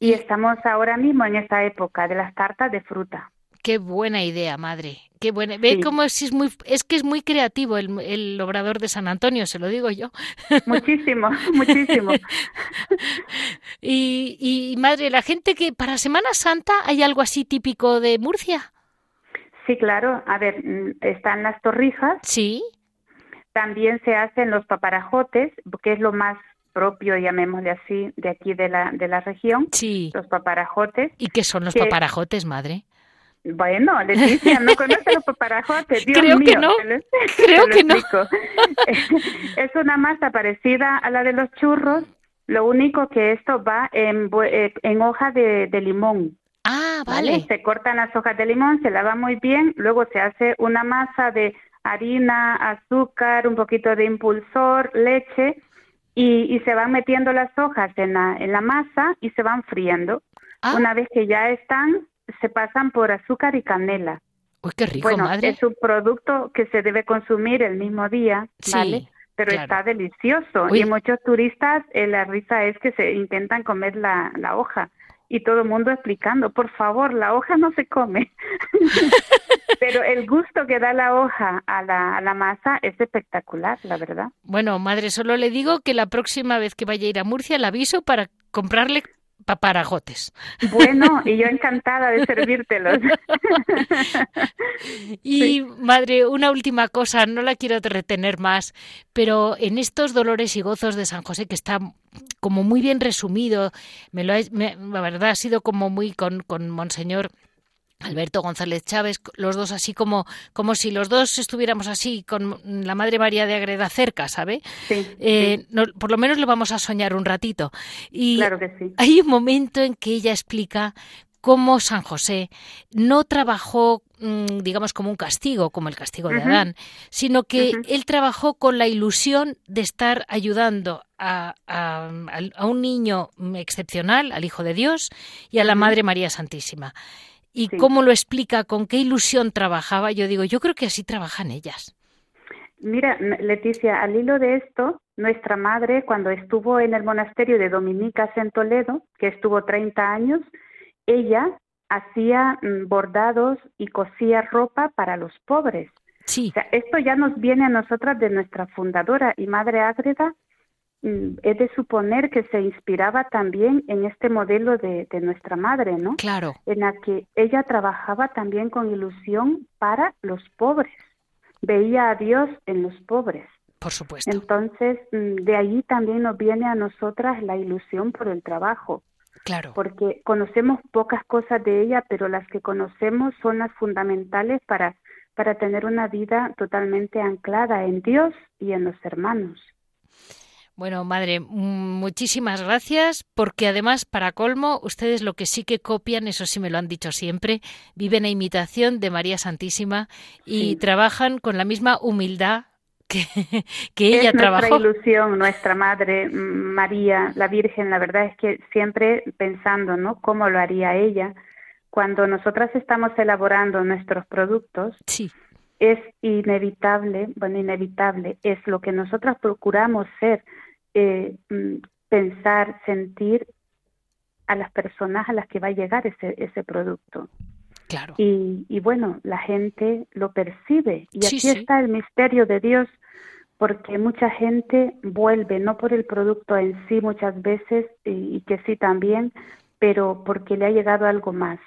Y estamos ahora mismo en esa época de las tartas de fruta. Qué buena idea, madre. Qué buena. Ve cómo es, es, muy, es que es muy creativo el, el obrador de San Antonio, se lo digo yo. Muchísimo, *laughs* muchísimo. *laughs* y, y madre, la gente que para Semana Santa hay algo así típico de Murcia. Sí, claro. A ver, mm, están las torrijas. Sí. También se hacen los paparajotes, que es lo más propio, llamémosle así, de aquí de la, de la región. Sí. Los paparajotes. ¿Y qué son los paparajotes, madre? Bueno, Leticia, no conoce los paparajotes. Dios Creo mío, *laughs* que no. Creo que no. es una masa parecida a la de los churros, lo único que esto va en, eh, en hoja de, de limón. Ah, vale. Se cortan las hojas de limón, se lava muy bien, luego se hace una masa de harina, azúcar, un poquito de impulsor, leche y, se van metiendo las hojas en la, en la masa y se van friendo. Ah. Una vez que ya están, se pasan por azúcar y canela. Uy, qué rico, bueno, madre. Es un producto que se debe consumir el mismo día, ¿vale? Pero está delicioso y muchos turistas, eh, la risa es que se intentan comer la, la hoja y todo el mundo explicando, por favor, la hoja no se come. *laughs* Pero el gusto que da la hoja a la, a la masa es espectacular, la verdad. Bueno, madre, solo le digo que la próxima vez que vaya a ir a Murcia la aviso para comprarle paparajotes. Bueno, y yo encantada de servírtelos. *laughs* y madre, una última cosa, no la quiero retener más, pero en estos dolores y gozos de San José que está como muy bien resumido, me lo la verdad ha sido como muy con, con Monseñor Alberto González Chávez, los dos así como, como si los dos estuviéramos así con la Madre María de Agreda cerca, ¿sabe? Sí, eh, por lo menos lo vamos a soñar un ratito. Y claro que sí. hay un momento en que ella explica cómo San José no trabajó, mm, digamos, como un castigo, como el castigo de Adán, sino que él trabajó con la ilusión de estar ayudando a, a, a, un niño excepcional, al Hijo de Dios, y a la Madre María Santísima y cómo lo explica, con qué ilusión trabajaba, yo digo, yo creo que así trabajan ellas. Mira, Leticia, al hilo de esto, nuestra madre, cuando estuvo en el monasterio de Dominicas en Toledo, que estuvo 30 años, ella hacía mm, bordados y cosía ropa para los pobres. Sí. esto ya nos viene a nosotras de nuestra fundadora y madre Ágreda. Mm, es de suponer que se inspiraba también en este modelo de, de nuestra madre, ¿no? Claro. En la que ella trabajaba también con ilusión para los pobres. Veía a Dios en los pobres. Por supuesto. Entonces, mm, de ahí también nos viene a nosotras la ilusión por el trabajo. Claro. Porque conocemos pocas cosas de ella, pero las que conocemos son las fundamentales para, para tener una vida totalmente anclada en Dios y en los hermanos. Bueno, madre, muchísimas gracias, porque además, para colmo, ustedes lo que sí que copian, eso sí me lo han dicho siempre, viven a imitación de María Santísima y trabajan con la misma humildad que, *laughs* que ella es trabajó. Nuestra ilusión, nuestra madre María, la Virgen, la verdad es que siempre pensando, ¿no? ¿Cómo lo haría ella? Cuando nosotras estamos elaborando nuestros productos, sí. es inevitable, bueno, inevitable, es lo que nosotras procuramos ser, eh, mm, pensar, sentir a las personas a las que va a llegar ese, ese producto. Claro. Y, y bueno, la gente lo percibe. Y aquí está el misterio de Dios, porque mucha gente vuelve, no por el producto en sí muchas veces, y, que sí también, pero porque le ha llegado algo más.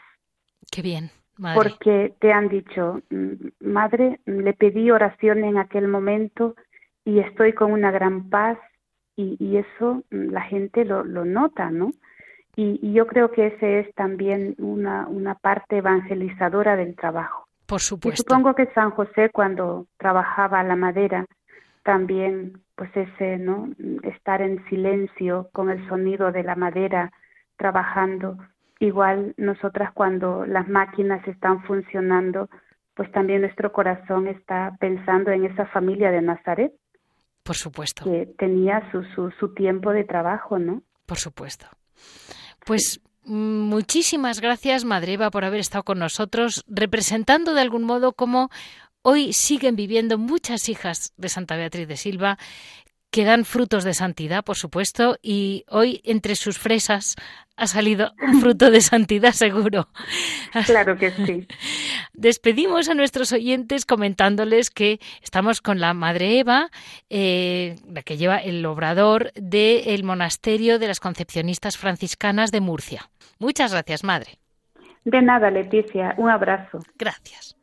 Qué bien. Madre. Porque te han dicho, mm, madre, le pedí oración en aquel momento y estoy con una gran paz y, y eso mm, la gente lo, lo nota, ¿no? Y, yo creo que ese es también una, una parte evangelizadora del trabajo. Por supuesto. Y supongo que San José cuando trabajaba la madera también pues ese no estar en silencio con el sonido de la madera trabajando igual nosotras cuando las máquinas están funcionando pues también nuestro corazón está pensando en esa familia de Nazaret por supuesto. que tenía su, su, su tiempo de trabajo no por supuesto. Pues muchísimas gracias, Madre Eva, por haber estado con nosotros, representando de algún modo cómo hoy siguen viviendo muchas hijas de Santa Beatriz de Silva que dan frutos de santidad, por supuesto, y hoy entre sus fresas ha salido un fruto de santidad *laughs* seguro. Claro que sí. *laughs* Despedimos a nuestros oyentes comentándoles que estamos con la Madre Eva, eh, la que lleva el obrador del monasterio de las Concepcionistas Franciscanas de Murcia. Muchas gracias, Madre. De nada, Leticia. Un abrazo. Gracias.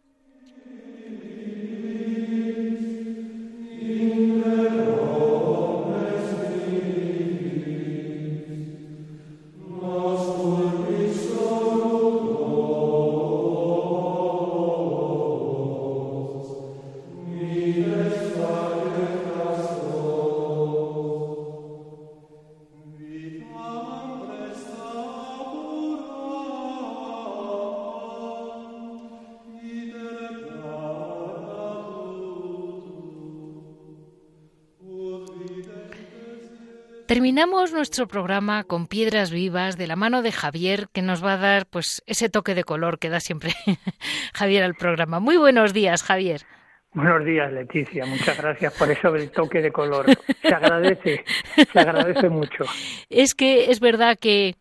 Terminamos nuestro programa con piedras vivas de la mano de Javier, que nos va a dar pues ese toque de color que da siempre *laughs* Javier al programa. Muy buenos días, Javier. Buenos días, Leticia. Muchas gracias por eso del toque de color. Se agradece, se agradece mucho. Es que es verdad que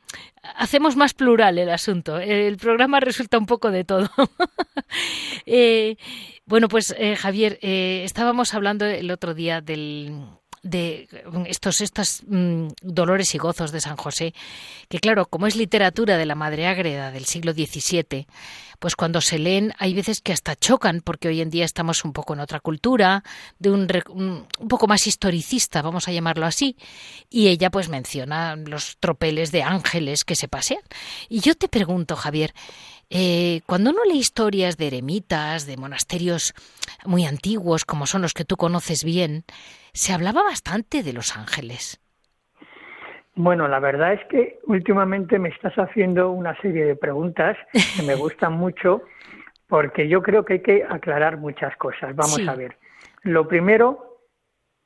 hacemos más plural el asunto. El programa resulta un poco de todo. *laughs* Eh, bueno, pues eh, Javier, eh, estábamos hablando el otro día del de estos, estos mm, dolores y gozos de San José, que claro, como es literatura de la Madre Ágreda del siglo XVII, pues cuando se leen hay veces que hasta chocan, porque hoy en día estamos un poco en otra cultura, de un, un poco más historicista, vamos a llamarlo así, y ella pues menciona los tropeles de ángeles que se pasean. Y yo te pregunto, Javier, eh, cuando uno lee historias de eremitas, de monasterios muy antiguos, como son los que tú conoces bien, se hablaba bastante de los ángeles. Bueno, la verdad es que últimamente me estás haciendo una serie de preguntas que me *laughs* gustan mucho porque yo creo que hay que aclarar muchas cosas. Vamos a ver. Lo primero,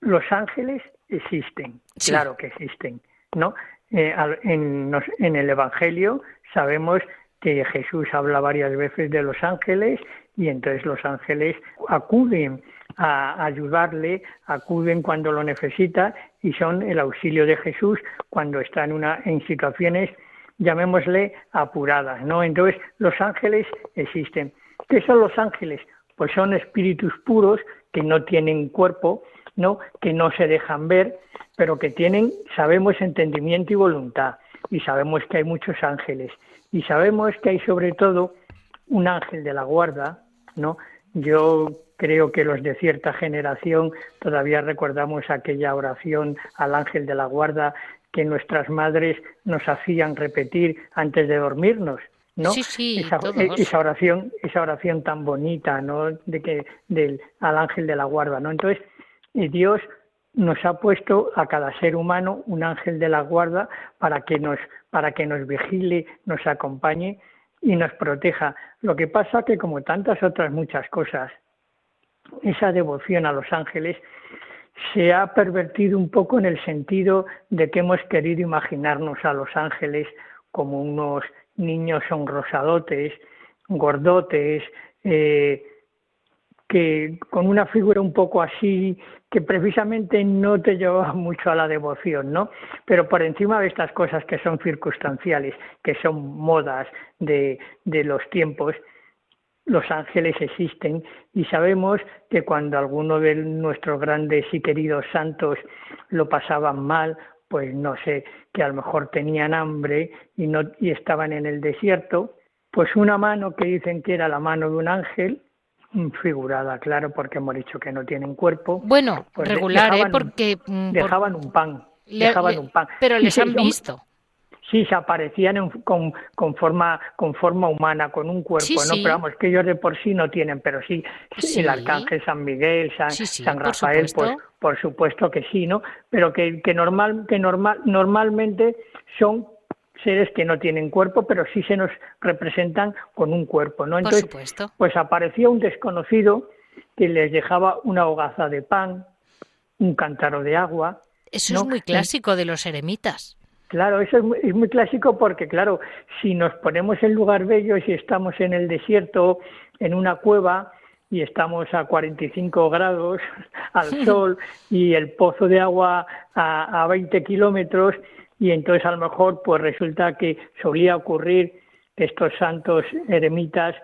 los ángeles existen, claro que existen, ¿no? Eh, en, en el Evangelio sabemos que Jesús habla varias veces de los ángeles y entonces los ángeles acuden a ayudarle, acuden cuando lo necesita y son el auxilio de Jesús cuando está en, una, en situaciones llamémosle apuradas, ¿no? Entonces, los ángeles existen. ¿Qué son los ángeles? Pues son espíritus puros que no tienen cuerpo, ¿no? Que no se dejan ver, pero que tienen, sabemos, entendimiento y voluntad. Y sabemos que hay muchos ángeles. Y sabemos que hay sobre todo un ángel de la guarda, ¿no? Yo creo que los de cierta generación todavía recordamos aquella oración al ángel de la guarda que nuestras madres nos hacían repetir antes de dormirnos. ¿no? Sí, sí, esa, esa, oración, esa oración tan bonita, ¿no? De que del al ángel de la guarda, ¿no? Entonces, Dios nos ha puesto a cada ser humano un ángel de la guarda para que nos para que nos vigile, nos acompañe y nos proteja. Lo que pasa que como tantas otras muchas cosas, esa devoción a los ángeles se ha pervertido un poco en el sentido de que hemos querido imaginarnos a los ángeles como unos niños sonrosadotes, gordotes, eh, que con una figura un poco así, que precisamente no te lleva *laughs* mucho a la devoción, ¿no? Pero por encima de estas cosas que son circunstanciales, que son modas de, de los tiempos, los ángeles existen y sabemos que cuando alguno de nuestros grandes y queridos santos lo pasaban mal, pues no sé, que a lo mejor tenían hambre y, no, y estaban en el desierto, pues una mano que dicen que era la mano de un ángel, figurada, claro, porque hemos dicho que no tienen cuerpo. Bueno, pues regular, ¿eh? Porque... Mm, dejaban un pan, dejaban un pan. Pero les han visto sí se aparecían con, con, forma con forma humana, con un cuerpo, ¿no? Pero vamos, que ellos de por sí no tienen, pero sí, el arcángel San Miguel, San, San Rafael, pues por supuesto que sí, ¿no? Pero que, que normal, que normal, normalmente son seres que no tienen cuerpo, pero sí se nos representan con un cuerpo, ¿no? Entonces, pues aparecía un desconocido que les dejaba una hogaza de pan, un cántaro de agua. Eso es muy clásico de los eremitas. Claro, eso es muy, clásico porque, claro, si nos ponemos en lugar bello, si estamos en el desierto, en una cueva, y estamos a 45 grados *laughs* al *laughs* sol y el pozo de agua a, a 20 kilómetros, y entonces a lo mejor pues resulta que solía ocurrir que estos santos eremitas,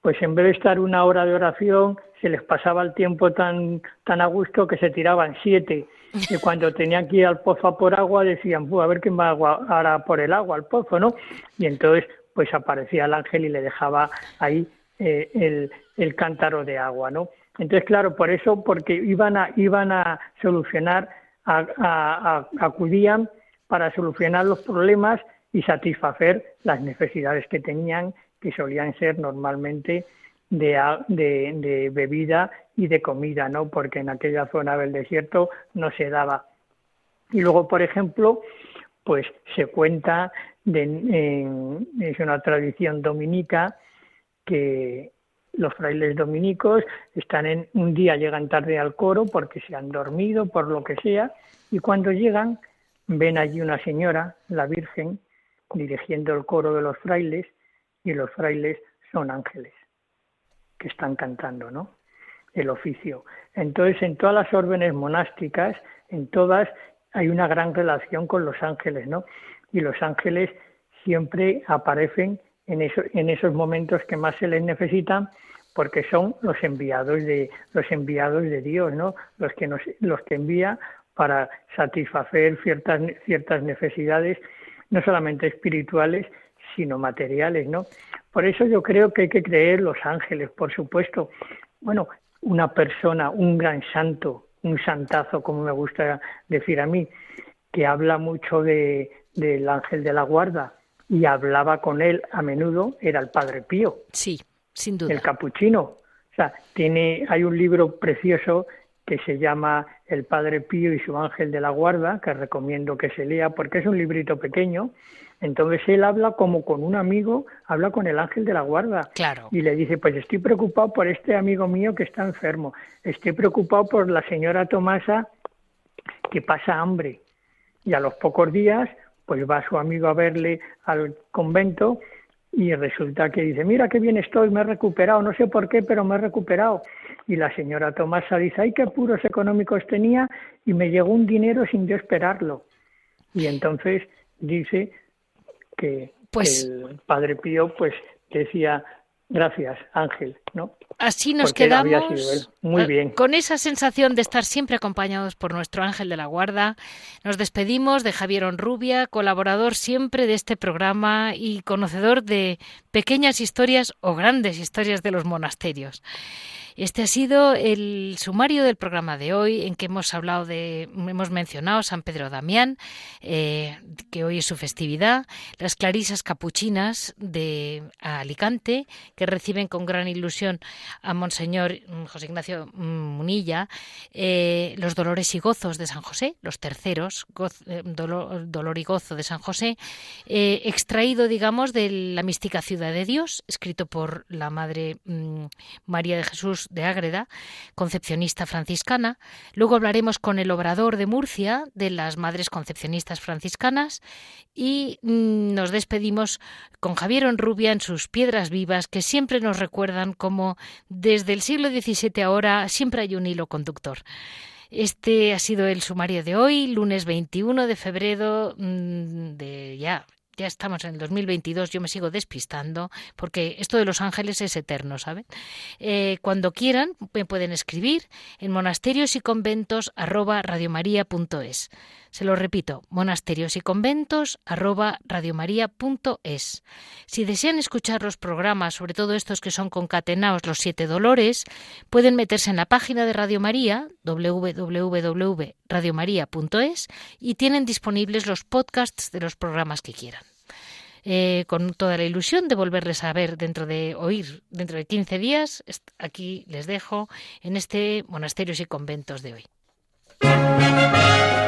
pues en vez de estar una hora de oración, se les pasaba el tiempo tan, tan a gusto que se tiraban siete y cuando tenían que ir al pozo por agua decían, a ver quién va ahora por el agua al pozo, ¿no? Y entonces pues aparecía el ángel y le dejaba ahí eh, el, el cántaro de agua, ¿no? Entonces, claro, por eso, porque iban a, iban a solucionar, a, acudían para solucionar los problemas y satisfacer las necesidades que tenían, que solían ser normalmente de, bebida y de comida, ¿no? Porque en aquella zona del desierto no se daba. Y luego, por ejemplo, pues se cuenta, de, es una tradición dominica, que los frailes dominicos están en un día llegan tarde al coro porque se han dormido por lo que sea y cuando llegan ven allí una señora, la Virgen, dirigiendo el coro de los frailes y los frailes son ángeles que están cantando, ¿no? El oficio. Entonces, en todas las órdenes monásticas, en todas, hay una gran relación con los ángeles, ¿no? Y los ángeles siempre aparecen en, esos momentos que más se les necesitan porque son los enviados de los enviados de Dios, ¿no? Los que nos, los que envía para satisfacer ciertas ciertas necesidades no solamente espirituales, sino materiales, ¿no? Por eso yo creo que hay que creer los ángeles, por supuesto. Bueno, una persona, un gran santo, un santazo, como me gusta decir a mí, que habla mucho de, del ángel de la guarda y hablaba con él a menudo, era el Padre Pío. Sí, sin duda. El capuchino. O sea, tiene, hay un libro precioso que se llama El Padre Pío y su ángel de la guarda, que recomiendo que se lea porque es un librito pequeño entonces él habla como con un amigo, habla con el ángel de la guarda. Claro. Y le dice, pues estoy preocupado por este amigo mío que está enfermo, estoy preocupado por la señora Tomasa que pasa hambre. Y a los pocos días, pues va su amigo a verle al convento y resulta que dice, mira qué bien estoy, me he recuperado, no sé por qué, pero me he recuperado. Y la señora Tomasa dice, ay, qué puros económicos tenía y me llegó un dinero sin yo esperarlo. Y entonces dice que, pues, el Padre Pío pues decía gracias Ángel, ¿no? Así nos quedamos Muy bien. con esa sensación de estar siempre acompañados por nuestro ángel de la guarda. Nos despedimos de Javier Onrubia, colaborador siempre de este programa y conocedor de pequeñas historias o grandes historias de los monasterios. Este ha sido el sumario del programa de hoy, en que hemos hablado de, hemos mencionado San Pedro Damián, eh, que hoy es su festividad, las clarisas capuchinas de Alicante, que reciben con gran ilusión a Monseñor José Ignacio Munilla, eh, los dolores y gozos de San José, los terceros, eh, dolor, y gozo de San José, extraído, digamos, de la mística ciudad de Dios, escrito por la Madre mm, María de Jesús de Ágreda, concepcionista franciscana. Luego hablaremos con el obrador de Murcia, de las Madres Concepcionistas Franciscanas, y mm, nos despedimos con Javier Onrubia en sus Piedras Vivas, que siempre nos recuerdan como desde el siglo XVII ahora siempre hay un hilo conductor. Este ha sido el sumario de hoy, lunes 21 de febrero mm, de ya ya estamos en el 2022, yo me sigo despistando, porque esto de los ángeles es eterno, ¿saben? Eh, cuando quieran, me pueden escribir en monasterios y conventos. Se lo repito, monasterios y conventos arroba radiomaria.es. Si desean escuchar los programas, sobre todo estos que son concatenados los siete dolores, pueden meterse en la página de Radio María, www.radiomaria.es, y tienen disponibles los podcasts de los programas que quieran. Eh, con toda la ilusión de volverles a ver dentro de oír dentro de 15 días. Aquí les dejo en este monasterios y conventos de hoy.